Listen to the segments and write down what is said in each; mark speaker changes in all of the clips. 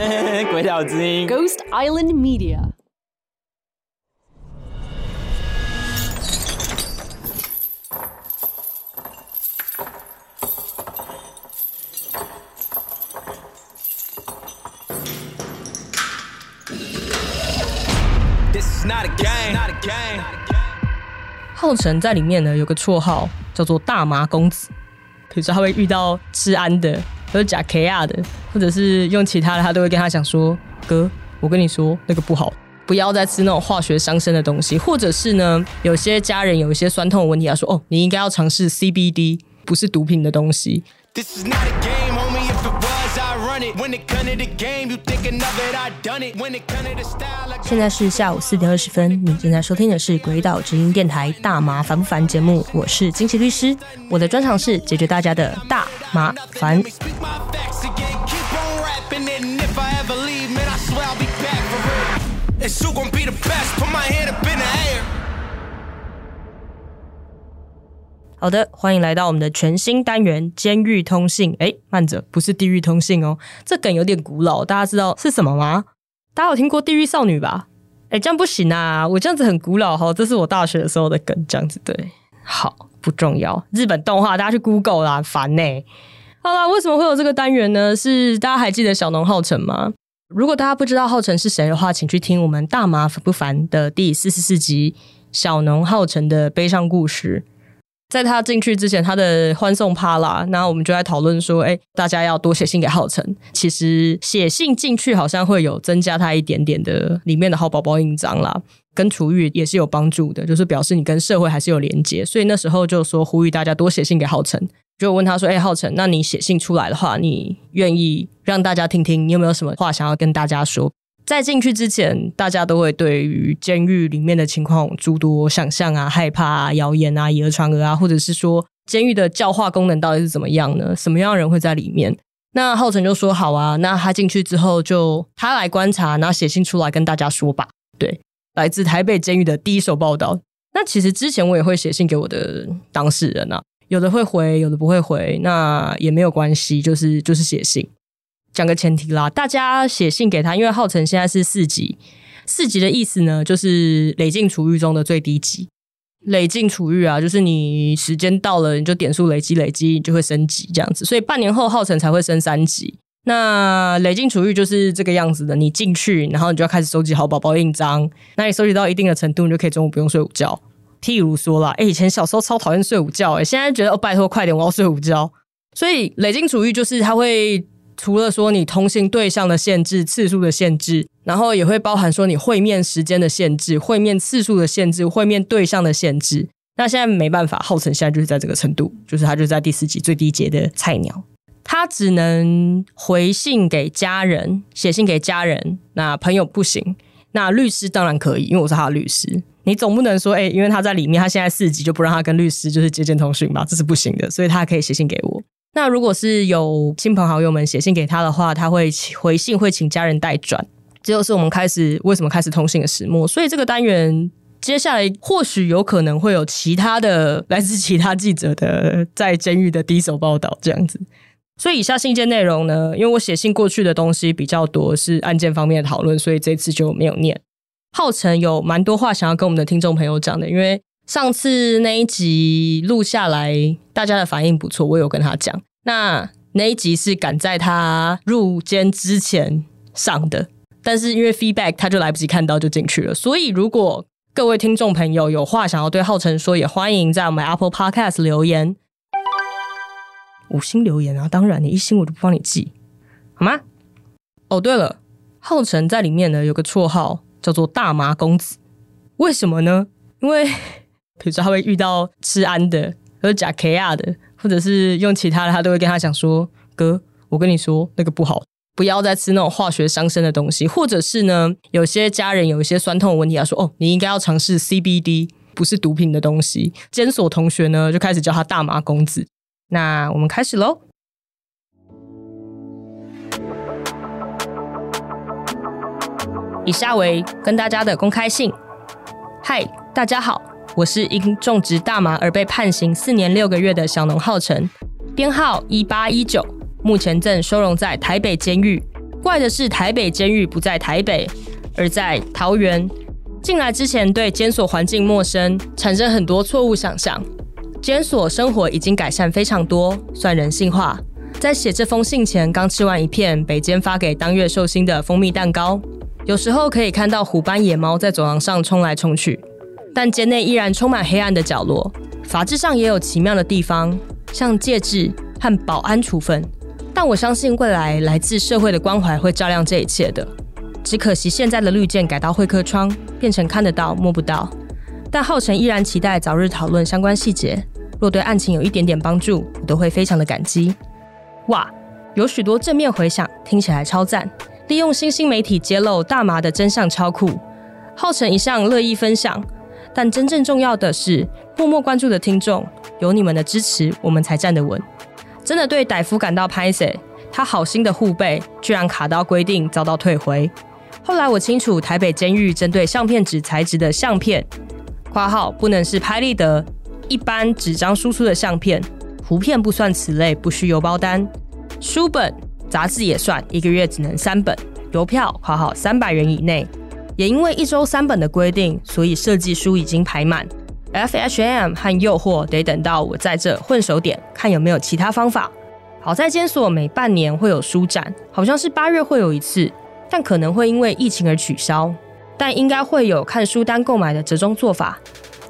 Speaker 1: 鬼岛之
Speaker 2: ，Ghost Island Media。
Speaker 3: 浩辰在里面呢，有个绰号叫做“大麻公子”，可是他会遇到治安的或者假 K R 的，或者是用其他的，他都会跟他讲说：“哥，我跟你说那个不好，不要再吃那种化学伤身的东西。”或者是呢，有些家人有一些酸痛的问题，他说：“哦，你应该要尝试 C B D，不是毒品的东西。
Speaker 1: This is not a game,
Speaker 3: 现在是下午四点二十分，你正在收听的是鬼岛直音电台《大麻烦不烦》节目，我是金奇律师，我的专长是解决大家的大麻烦。好的，欢迎来到我们的全新单元《监狱通信》。哎，慢着，不是地狱通信哦，这梗有点古老，大家知道是什么吗？大家有听过地狱少女吧？哎，这样不行啊，我这样子很古老哈，这是我大学的时候的梗，这样子对。好，不重要。日本动画，大家去 Google 啦，烦呢、好啦，为什么会有这个单元呢？是大家还记得小农浩辰吗？如果大家不知道浩辰是谁的话，请去听我们大麻烦不烦的第四十四集《小农浩辰的悲伤故事》。在他进去之前，他的欢送趴啦，那我们就在讨论说，哎，大家要多写信给浩辰。其实写信进去好像会有增加他一点点的里面的好宝宝印章啦，跟厨玉也是有帮助的，就是表示你跟社会还是有连接。所以那时候就说呼吁大家多写信给浩辰，就问他说，哎，浩辰，那你写信出来的话，你愿意让大家听听，你有没有什么话想要跟大家说？在进去之前，大家都会对于监狱里面的情况诸多想象啊、害怕啊、谣言啊、以讹传讹啊，或者是说监狱的教化功能到底是怎么样呢？什么样的人会在里面？那浩辰就说好啊，那他进去之后就他来观察，然后写信出来跟大家说吧。对，来自台北监狱的第一手报道。那其实之前我也会写信给我的当事人啊，有的会回，有的不会回，那也没有关系，就是就是写信。讲个前提啦，大家写信给他，因为浩辰现在是四级，四级的意思呢，就是累进处遇中的最低级。累进处遇啊，就是你时间到了，你就点数累积累积，你就会升级这样子。所以半年后浩辰才会升三级。那累进处遇就是这个样子的，你进去，然后你就要开始收集好宝宝印章。那你收集到一定的程度，你就可以中午不用睡午觉。譬如说啦，哎、以前小时候超讨厌睡午觉、哎，现在觉得哦，拜托快点，我要睡午觉。所以累进处遇就是它会除了说你通信对象的限制、次数的限制，然后也会包含说你会面时间的限制、会面次数的限制、会面对象的限制。那现在没办法，浩辰现在就是在这个程度，就是他就是在第四级最低阶的菜鸟，他只能回信给家人，写信给家人，那朋友不行。那律师当然可以，因为我是他的律师。你总不能说，哎、因为他在里面，他现在四级就不让他跟律师就是接见通讯吧？这是不行的，所以他可以写信给我。那如果是有亲朋好友们写信给他的话，他会回信会请家人代转。这就是我们开始为什么开始通信的始末。所以这个单元接下来或许有可能会有其他的来自其他记者的在监狱的第一手报道这样子。所以以下信件内容呢，因为我写信过去的东西比较多，是案件方面的讨论，所以这次就没有念。浩辰有蛮多话想要跟我们的听众朋友讲的，因为上次那一集录下来，大家的反应不错，我有跟他讲。那那一集是赶在他入监之前上的，但是因为 feedback 他就来不及看到就进去了，所以如果各位听众朋友有话想要对浩辰说，也欢迎在我们 Apple Podcast 留言，五星留言啊，当然你一星我就不帮你记，好吗？哦，对了，浩辰在里面呢有个绰号叫做大麻公子，为什么呢？因为比如说他会遇到治安的，或者假 K R 的，或者是用其他的，他都会跟他讲说：“哥，我跟你说那个不好，不要再吃那种化学伤身的东西。”或者是呢，有些家人有一些酸痛的问题，他说：“哦，你应该要尝试 C B D，不是毒品的东西。”监所同学呢就开始叫他大麻公子。那我们开始喽。以下为跟大家的公开信。嗨，大家好，我是因种植大麻而被判刑四年六个月的小农浩辰，编号一八一九，目前正收容在台北监狱。怪的是台北监狱不在台北，而在桃园。进来之前对监所环境陌生，产生很多错误想象。监所生活已经改善非常多，算人性化。在写这封信前，刚吃完一片北监发给当月寿星的蜂蜜蛋糕。有时候可以看到虎斑野猫在走廊上冲来冲去，但监内依然充满黑暗的角落。法制上也有奇妙的地方，像戒治和保安处分。但我相信未来来自社会的关怀会照亮这一切的。只可惜现在的绿箭改到会客窗，变成看得到摸不到。但浩辰依然期待早日讨论相关细节。若对案情有一点点帮助，我都会非常的感激。哇，有许多正面回响，听起来超赞。利用新兴媒体揭露大麻的真相超酷。浩辰一向乐意分享，但真正重要的是默默关注的听众，有你们的支持，我们才站得稳。真的对歹夫感到拍死，他好心的护背居然卡到规定，遭到退回。后来我清楚，台北监狱针对相片纸材质的相片（括号不能是拍立得一般纸张输出的相片，图片不算此类，不需邮包单）。书本、杂志也算，一个月只能三本。邮票（括号三百元以内）也因为一周三本的规定，所以设计书已经排满。FHM 和诱惑得等到我在这混手点，看有没有其他方法。好在监所每半年会有书展，好像是八月会有一次。但可能会因为疫情而取消，但应该会有看书单购买的折中做法，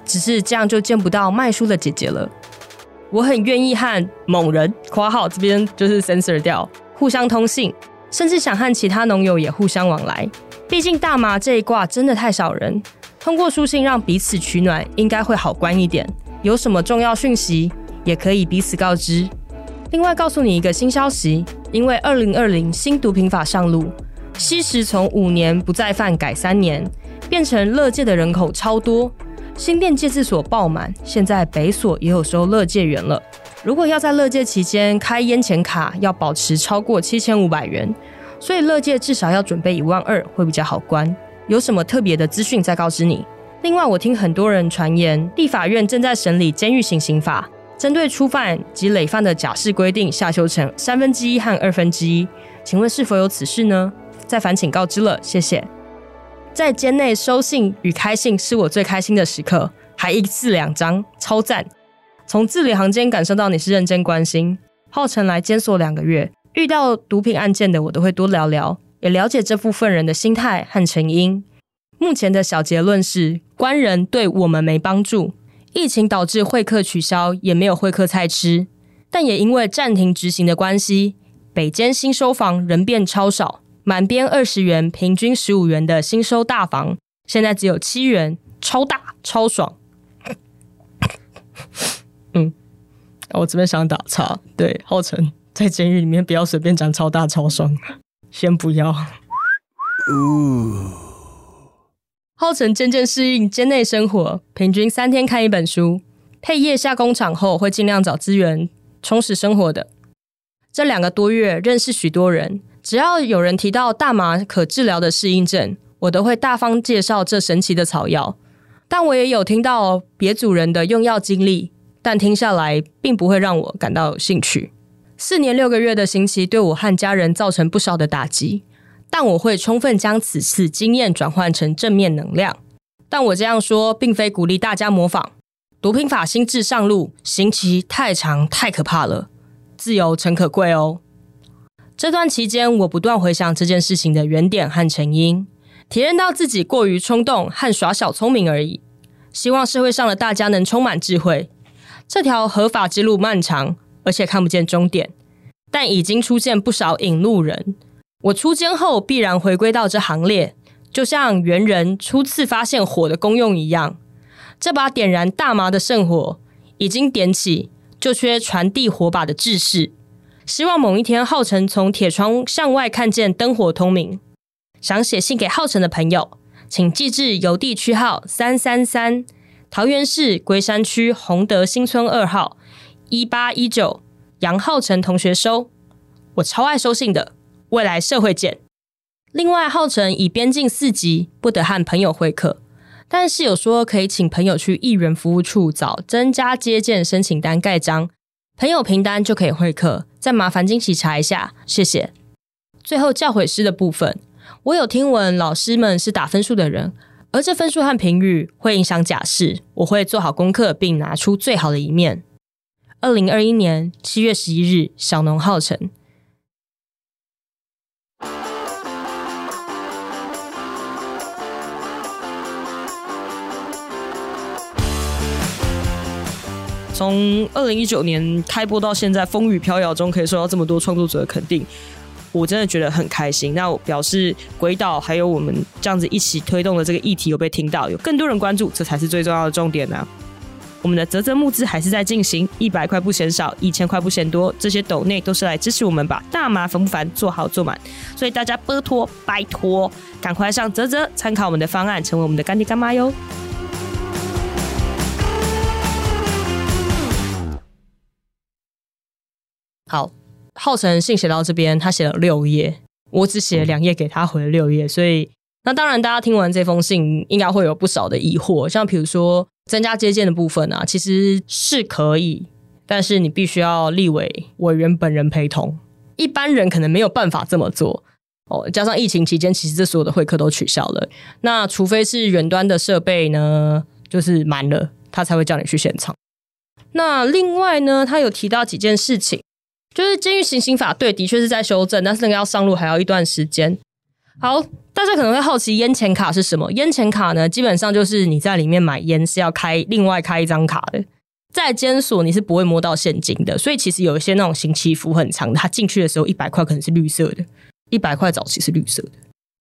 Speaker 3: 只是这样就见不到卖书的姐姐了。我很愿意和某人（括号这边就是 censor 掉）互相通信，甚至想和其他农友也互相往来。毕竟大麻这一卦真的太少人，通过书信让彼此取暖，应该会好关一点。有什么重要讯息，也可以彼此告知。另外告诉你一个新消息，因为二零二零新毒品法上路。吸食从五年不再犯改三年，变成乐界的人口超多，新店戒治所爆满，现在北所也有收乐界员了。如果要在乐界期间开烟钱卡，要保持超过七千五百元，所以乐界至少要准备一万二会比较好关。有什么特别的资讯再告知你。另外，我听很多人传言，立法院正在审理监狱行刑法，针对初犯及累犯的假释规定下修成三分之一和二分之一，请问是否有此事呢？再烦，请告知了，谢谢。在监内收信与开信是我最开心的时刻，还一字两张，超赞。从字里行间感受到你是认真关心。浩辰来监所两个月，遇到毒品案件的我都会多聊聊，也了解这部分人的心态和成因。目前的小结论是，官人对我们没帮助。疫情导致会客取消，也没有会客菜吃，但也因为暂停执行的关系，北间新收房人变超少。满编二十元，平均十五元的新收大房，现在只有七元，超大超爽。嗯，我这边想打岔，对，浩辰在监狱里面不要随便讲超大超爽，先不要。浩辰渐渐适应监内生活，平均三天看一本书，配夜下工厂后会尽量找资源充实生活的。这两个多月认识许多人。只要有人提到大麻可治疗的适应症，我都会大方介绍这神奇的草药。但我也有听到别组人的用药经历，但听下来并不会让我感到有兴趣。四年六个月的刑期对我和家人造成不少的打击，但我会充分将此次经验转换成正面能量。但我这样说，并非鼓励大家模仿毒品法新制上路，刑期太长太可怕了，自由诚可贵哦。这段期间，我不断回想这件事情的原点和成因，体验到自己过于冲动和耍小聪明而已。希望社会上的大家能充满智慧。这条合法之路漫长，而且看不见终点，但已经出现不少引路人。我出监后必然回归到这行列，就像猿人初次发现火的功用一样。这把点燃大麻的圣火已经点起，就缺传递火把的志士。希望某一天，浩辰从铁窗向外看见灯火通明。想写信给浩辰的朋友，请寄至邮递区号三三三，桃园市龟山区洪德新村二号一八一九，杨浩辰同学收。我超爱收信的，未来社会见。另外，浩辰已边境四级，不得和朋友会客，但是有说可以请朋友去议员服务处找增加接见申请单盖章。朋友凭单就可以会客，再麻烦惊喜查一下，谢谢。最后教诲师的部分，我有听闻老师们是打分数的人，而这分数和评语会影响假释。我会做好功课，并拿出最好的一面。二零二一年七月十一日，小农浩辰。从二零一九年开播到现在，风雨飘摇中可以受到这么多创作者的肯定，我真的觉得很开心。那我表示鬼岛还有我们这样子一起推动的这个议题有被听到，有更多人关注，这才是最重要的重点呢。我们的泽泽募资还是在进行，一百块不嫌少，一千块不嫌多，这些斗内都是来支持我们把大麻烦不烦做好做满，所以大家拜托拜托，赶快上泽泽参考我们的方案，成为我们的干爹干妈哟。好，浩辰信写到这边，他写了六页，我只写了两页给他回了六页，所以那当然，大家听完这封信，应该会有不少的疑惑，像比如说增加接见的部分啊，其实是可以，但是你必须要立委委员本人陪同，一般人可能没有办法这么做哦。加上疫情期间，其实这所有的会客都取消了，那除非是远端的设备呢，就是满了，他才会叫你去现场。那另外呢，他有提到几件事情。就是监狱行刑法对，的确是在修正，但是那个要上路还要一段时间。好，大家可能会好奇烟钱卡是什么？烟钱卡呢，基本上就是你在里面买烟是要开另外开一张卡的，在监所你是不会摸到现金的，所以其实有一些那种刑期服很长的，他进去的时候一百块可能是绿色的，一百块早期是绿色的，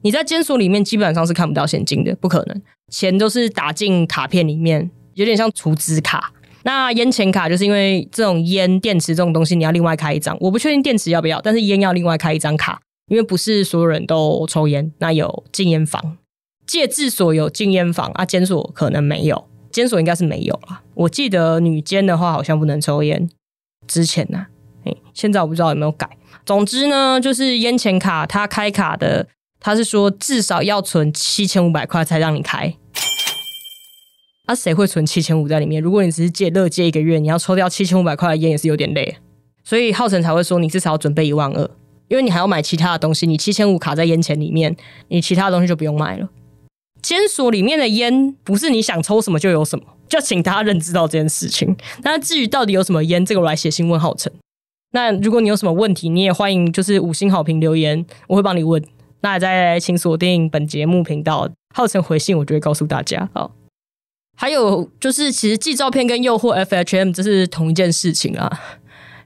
Speaker 3: 你在监所里面基本上是看不到现金的，不可能，钱都是打进卡片里面，有点像储值卡。那烟钱卡就是因为这种烟电池这种东西，你要另外开一张。我不确定电池要不要，但是烟要另外开一张卡，因为不是所有人都抽烟。那有禁烟房，戒治所有禁烟房啊，监所可能没有，监所应该是没有了。我记得女监的话好像不能抽烟，之前呢，哎，现在我不知道有没有改。总之呢，就是烟钱卡，他开卡的，他是说至少要存七千五百块才让你开。那谁会存七千五在里面？如果你只是借乐借一个月，你要抽掉七千五百块的烟也是有点累，所以浩辰才会说你至少要准备一万二，因为你还要买其他的东西。你七千五卡在烟钱里面，你其他的东西就不用买了。监所里面的烟不是你想抽什么就有什么，就请大家认知到这件事情。那至于到底有什么烟，这个我来写信问浩辰。那如果你有什么问题，你也欢迎就是五星好评留言，我会帮你问。那再请锁定本节目频道，浩辰回信我就会告诉大家。好。还有就是，其实寄照片跟诱惑 FHM 这是同一件事情啊。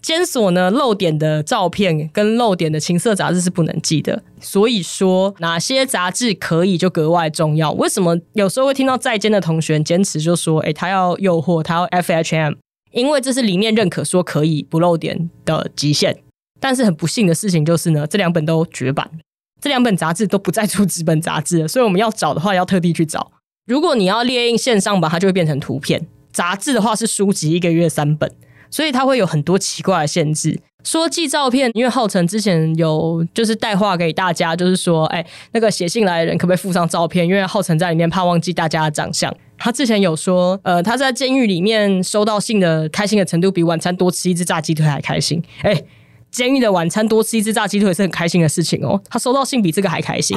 Speaker 3: 监所呢漏点的照片跟漏点的情色杂志是不能寄的，所以说哪些杂志可以就格外重要。为什么有时候会听到在监的同学坚持就说，哎，他要诱惑，他要 FHM，因为这是里面认可说可以不漏点的极限。但是很不幸的事情就是呢，这两本都绝版，这两本杂志都不再出纸本杂志了，所以我们要找的话要特地去找。如果你要列印线上版，它就会变成图片；杂志的话是书籍，一个月三本，所以它会有很多奇怪的限制。说寄照片，因为浩辰之前有就是带话给大家，就是说，哎，那个写信来的人可不可以附上照片？因为浩辰在里面怕忘记大家的长相。他之前有说，呃，他在监狱里面收到信的开心的程度，比晚餐多吃一只炸鸡腿还开心。哎，监狱的晚餐多吃一只炸鸡腿是很开心的事情哦。他收到信比这个还开心。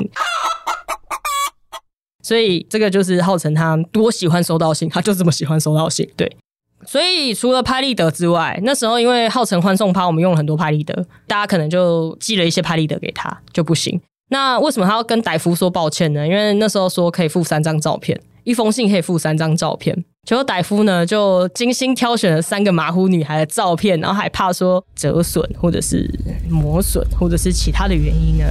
Speaker 3: 所以这个就是浩辰他多喜欢收到信，他就这么喜欢收到信。对，所以除了拍立得之外，那时候因为浩辰欢送趴，我们用了很多拍立得，大家可能就寄了一些拍立得给他就不行。那为什么他要跟歹夫说抱歉呢？因为那时候说可以附三张照片，一封信可以附三张照片，结果歹夫呢就精心挑选了三个马虎女孩的照片，然后还怕说折损或者是磨损或者是其他的原因呢。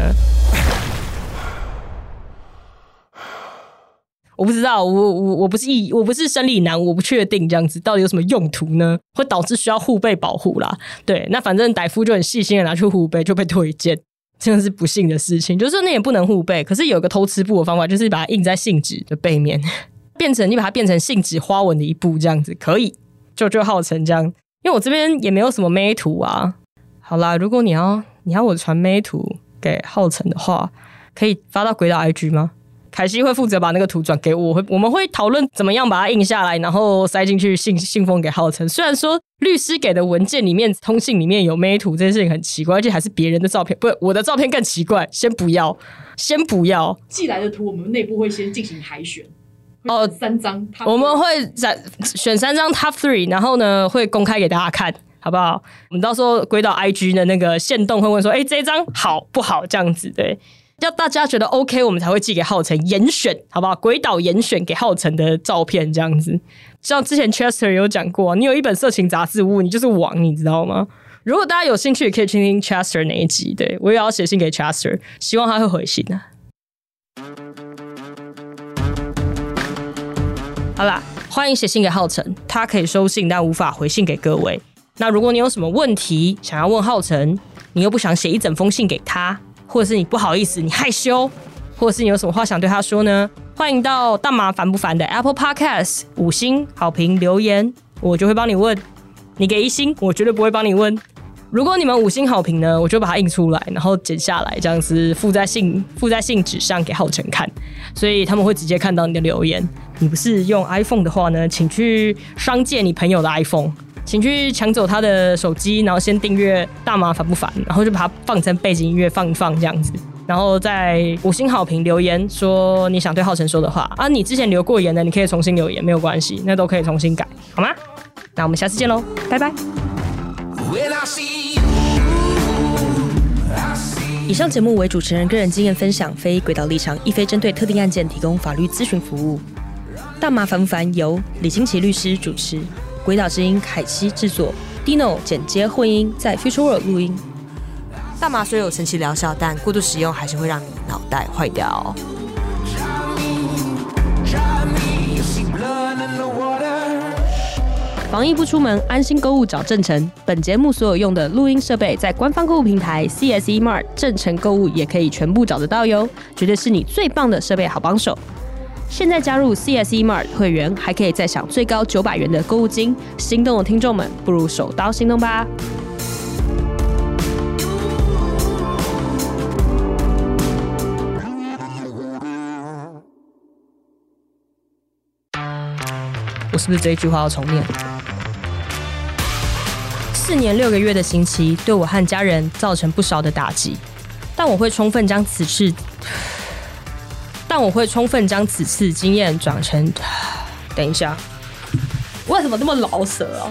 Speaker 3: 我不知道，我我我不是一我不是生理男，我不确定这样子到底有什么用途呢？会导致需要护背保护啦。对，那反正歹夫就很细心的拿去护背，就被推荐，真的是不幸的事情。就是那也不能护背，可是有个偷吃布的方法，就是把它印在信纸的背面，变成你把它变成信纸花纹的一部这样子，可以就就号称这样。因为我这边也没有什么美图啊。好啦，如果你要你要我传美图给浩辰的话，可以发到鬼岛 IG 吗？凯西会负责把那个图转给我，我会我们会讨论怎么样把它印下来，然后塞进去信信封给浩辰。虽然说律师给的文件里面、通信里面有美图这件事情很奇怪，而且还是别人的照片，不是我的照片更奇怪。先不要，先不要。
Speaker 4: 寄来的图，我们内部会先进行海选。
Speaker 3: 哦
Speaker 4: 哦，三张，
Speaker 3: 我们会选选三张 top three，然后呢会公开给大家看，好不好？我们到时候归到 IG 的那个线动会问说，哎、这一张好不好？这样子对，要大家觉得 OK，我们才会寄给浩辰严选，好不好？鬼岛严选给浩辰的照片这样子。像之前 Chester 有讲过，你有一本色情杂志物，你就是王，你知道吗？如果大家有兴趣，也可以听听 Chester 那一集。对我也要写信给 Chester，希望他会回信啊。好啦，欢迎写信给浩辰，他可以收信，但无法回信给各位。那如果你有什么问题想要问浩辰，你又不想写一整封信给他，或者是你不好意思，你害羞，或者是你有什么话想对他说呢？欢迎到大麻烦不烦的 Apple Podcast 五星好评留言，我就会帮你问。你给一星，我绝对不会帮你问。如果你们五星好评呢，我就把它印出来，然后剪下来，这样子附在信附在信纸上给浩辰看，所以他们会直接看到你的留言。你不是用 iPhone 的话呢，请去商借你朋友的 iPhone，请去抢走他的手机，然后先订阅大麻烦不烦，然后就把它放成背景音乐放一放这样子，然后在五星好评留言说你想对浩辰说的话啊，你之前留过言的，你可以重新留言，没有关系，那都可以重新改，好吗？那我们下次见喽，拜拜。
Speaker 1: When I see you, I see
Speaker 5: 以上节目为主持人个人经验分享，非轨道立场，亦非针对特定案件提供法律咨询服务。大麻烦不烦由李金奇律师主持，轨道之音凯西制作，Dino 剪接混音，在 Future World 录音。大麻虽有神奇疗效，但过度使用还是会让你脑袋坏掉.防疫不出门，安心购物找正成。本节目所有用的录音设备，在官方购物平台 CSE Mart 正成购物也可以全部找得到哟，绝对是你最棒的设备好帮手。现在加入 CSE Mart 会员，还可以再享最高九百元的购物金。心动的听众们，不如手刀行动吧！
Speaker 3: 我是不是这一句话要重念？四年六个月的刑期对我和家人造成不少的打击，但我会充分将此次，但我会充分将此次经验转成。等一下，为什么那么老舌啊？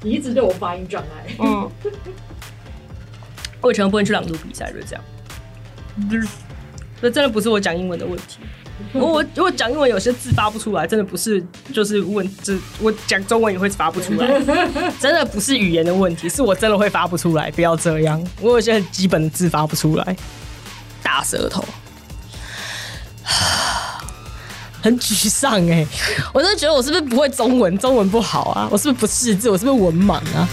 Speaker 4: 你 一直对我发音障碍。
Speaker 3: 嗯，我以前不能去朗读比赛，就是这样。就是这真的不是我讲英文的问题。我我如果讲英文有些字发不出来，真的不是就是问这我讲中文也会发不出来，真的不是语言的问题，是我真的会发不出来。不要这样，我有些很基本的字发不出来，大舌头，很沮丧哎、我真的觉得我是不是不会中文，中文不好啊？我是不是不识字？我是不是文盲啊？